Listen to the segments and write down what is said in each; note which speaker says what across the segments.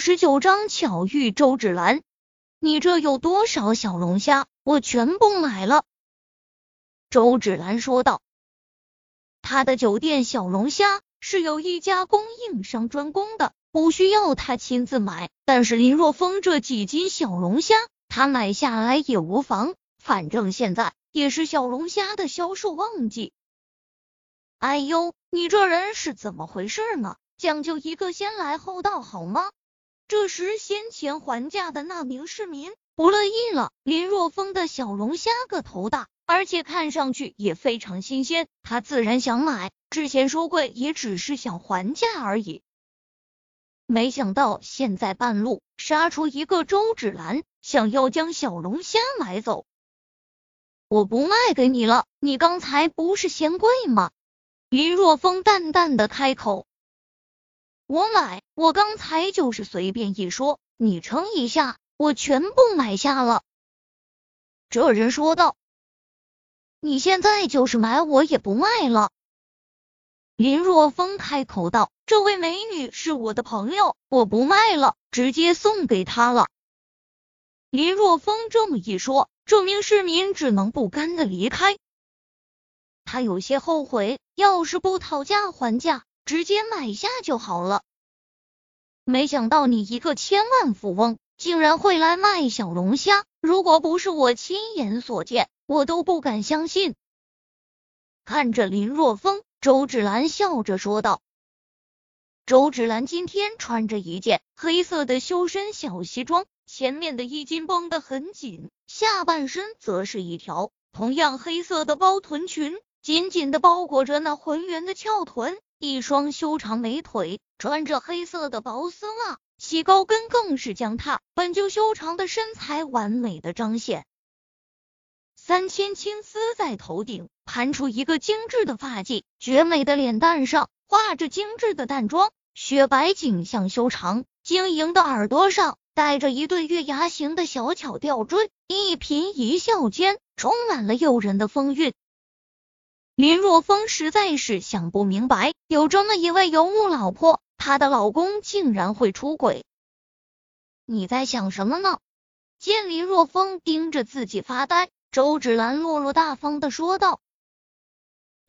Speaker 1: 十九章巧遇周芷兰。你这有多少小龙虾？我全部买了。周芷兰说道。他的酒店小龙虾是有一家供应商专供的，不需要他亲自买。但是林若风这几斤小龙虾，他买下来也无妨。反正现在也是小龙虾的销售旺季。哎呦，你这人是怎么回事呢？讲究一个先来后到好吗？这时，先前还价的那名市民不乐意了。林若风的小龙虾个头大，而且看上去也非常新鲜，他自然想买。之前说贵也只是想还价而已。没想到现在半路杀出一个周芷兰，想要将小龙虾买走。我不卖给你了，你刚才不是嫌贵吗？林若风淡淡的开口。我买，我刚才就是随便一说，你称一下，我全部买下了。这人说道：“你现在就是买，我也不卖了。”林若风开口道：“这位美女是我的朋友，我不卖了，直接送给她了。”林若风这么一说，这名市民只能不甘的离开。他有些后悔，要是不讨价还价。直接买下就好了。没想到你一个千万富翁，竟然会来卖小龙虾。如果不是我亲眼所见，我都不敢相信。看着林若风，周芷兰笑着说道：“周芷兰今天穿着一件黑色的修身小西装，前面的衣襟绷得很紧，下半身则是一条同样黑色的包臀裙，紧紧的包裹着那浑圆的翘臀。”一双修长美腿，穿着黑色的薄丝袜，细高跟更是将她本就修长的身材完美的彰显。三千青丝在头顶盘出一个精致的发髻，绝美的脸蛋上画着精致的淡妆，雪白颈项修长，晶莹的耳朵上戴着一对月牙形的小巧吊坠，一颦一笑间充满了诱人的风韵。林若风实在是想不明白，有这么一位游牧老婆，她的老公竟然会出轨。你在想什么呢？见林若风盯着自己发呆，周芷兰落落大方的说道：“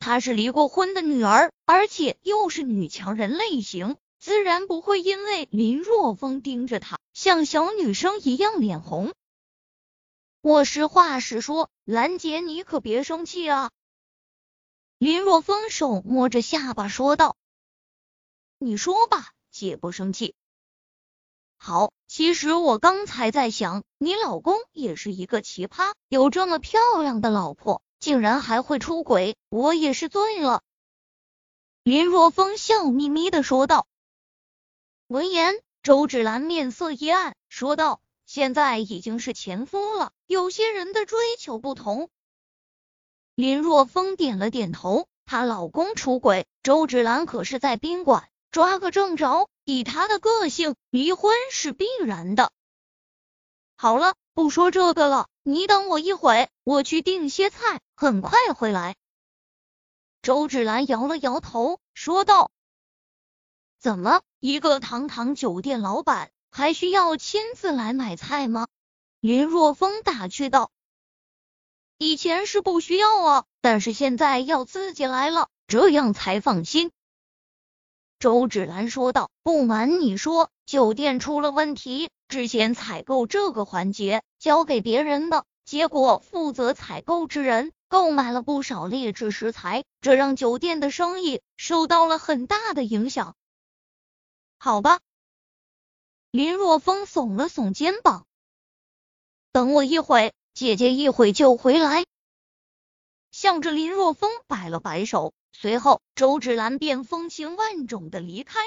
Speaker 1: 她是离过婚的女儿，而且又是女强人类型，自然不会因为林若风盯着她，像小女生一样脸红。我实话实说，兰姐，你可别生气啊。”林若风手摸着下巴说道：“你说吧，姐不生气。好，其实我刚才在想，你老公也是一个奇葩，有这么漂亮的老婆，竟然还会出轨，我也是醉了。”林若风笑眯眯的说道。闻言，周芷兰面色一暗，说道：“现在已经是前夫了，有些人的追求不同。”林若风点了点头，她老公出轨，周芷兰可是在宾馆抓个正着。以她的个性，离婚是必然的。好了，不说这个了，你等我一会，我去订些菜，很快回来。周芷兰摇了摇头，说道：“怎么，一个堂堂酒店老板，还需要亲自来买菜吗？”林若风打趣道。以前是不需要啊，但是现在要自己来了，这样才放心。周芷兰说道：“不瞒你说，酒店出了问题，之前采购这个环节交给别人的，结果负责采购之人购买了不少劣质食材，这让酒店的生意受到了很大的影响。”好吧，林若风耸了耸肩膀，等我一会。姐姐一会就回来，向着林若风摆了摆手，随后周芷兰便风情万种的离开。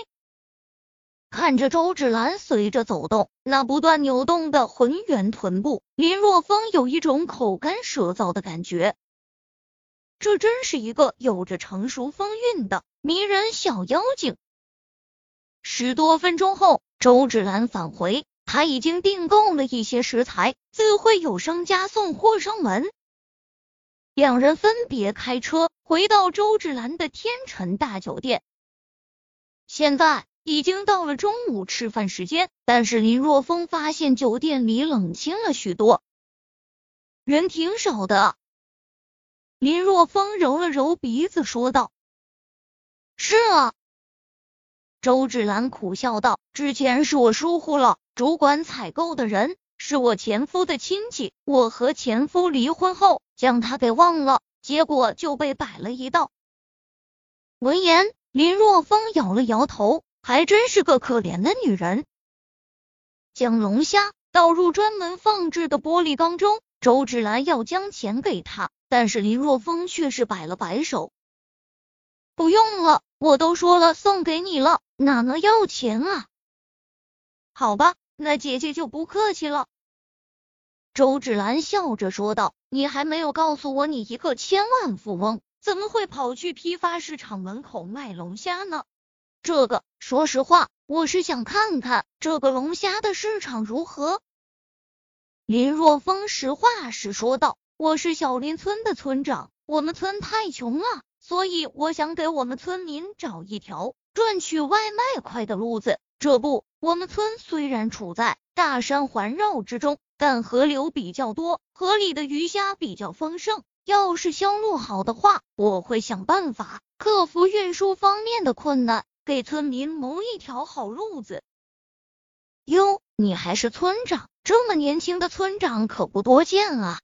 Speaker 1: 看着周芷兰随着走动，那不断扭动的浑圆臀部，林若风有一种口干舌燥的感觉。这真是一个有着成熟风韵的迷人小妖精。十多分钟后，周芷兰返回。他已经订购了一些食材，自会有商家送货上门。两人分别开车回到周芷兰的天辰大酒店。现在已经到了中午吃饭时间，但是林若风发现酒店里冷清了许多，人挺少的。林若风揉了揉鼻子，说道：“是啊。”周芷兰苦笑道：“之前是我疏忽了，主管采购的人是我前夫的亲戚，我和前夫离婚后将他给忘了，结果就被摆了一道。”闻言，林若风摇了摇头，还真是个可怜的女人。将龙虾倒入专门放置的玻璃缸中，周芷兰要将钱给他，但是林若风却是摆了摆手：“不用了，我都说了送给你了，哪能要钱啊？”好吧，那姐姐就不客气了。周芷兰笑着说道：“你还没有告诉我，你一个千万富翁。”怎么会跑去批发市场门口卖龙虾呢？这个，说实话，我是想看看这个龙虾的市场如何。林若风实话实说道：“我是小林村的村长，我们村太穷了，所以我想给我们村民找一条赚取外卖快的路子。这不，我们村虽然处在大山环绕之中，但河流比较多，河里的鱼虾比较丰盛。”要是销路好的话，我会想办法克服运输方面的困难，给村民谋一条好路子。哟，你还是村长，这么年轻的村长可不多见啊！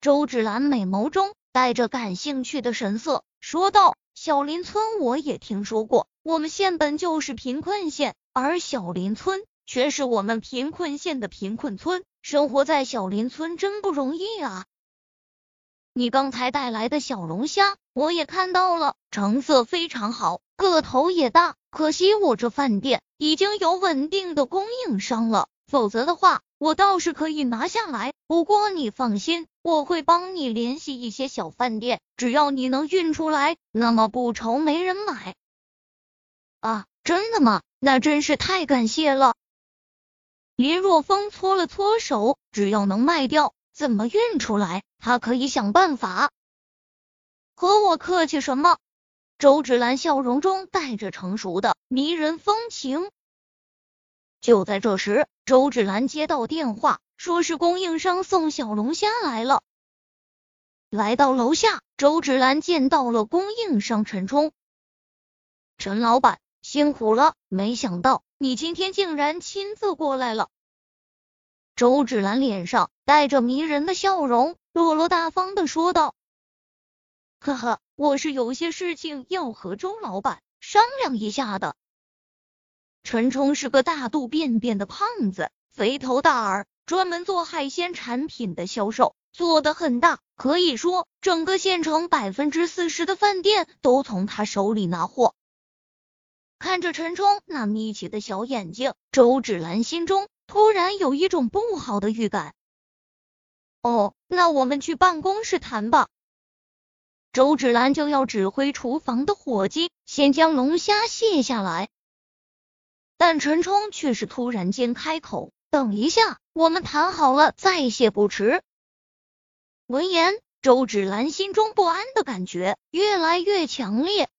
Speaker 1: 周芷兰美眸中带着感兴趣的神色说道：“小林村我也听说过，我们县本就是贫困县，而小林村却是我们贫困县的贫困村，生活在小林村真不容易啊！”你刚才带来的小龙虾，我也看到了，成色非常好，个头也大。可惜我这饭店已经有稳定的供应商了，否则的话，我倒是可以拿下来。不过你放心，我会帮你联系一些小饭店，只要你能运出来，那么不愁没人买。啊，真的吗？那真是太感谢了。林若风搓了搓手，只要能卖掉。怎么运出来？他可以想办法。和我客气什么？周芷兰笑容中带着成熟的迷人风情。就在这时，周芷兰接到电话，说是供应商送小龙虾来了。来到楼下，周芷兰见到了供应商陈冲。陈老板辛苦了，没想到你今天竟然亲自过来了。周芷兰脸上带着迷人的笑容，落落大方的说道：“呵呵，我是有些事情要和周老板商量一下的。”陈冲是个大肚便便的胖子，肥头大耳，专门做海鲜产品的销售，做的很大，可以说整个县城百分之四十的饭店都从他手里拿货。看着陈冲那眯起的小眼睛，周芷兰心中。突然有一种不好的预感。哦，那我们去办公室谈吧。周芷兰就要指挥厨房的伙计先将龙虾卸下来，但陈冲却是突然间开口：“等一下，我们谈好了再卸不迟。”闻言，周芷兰心中不安的感觉越来越强烈。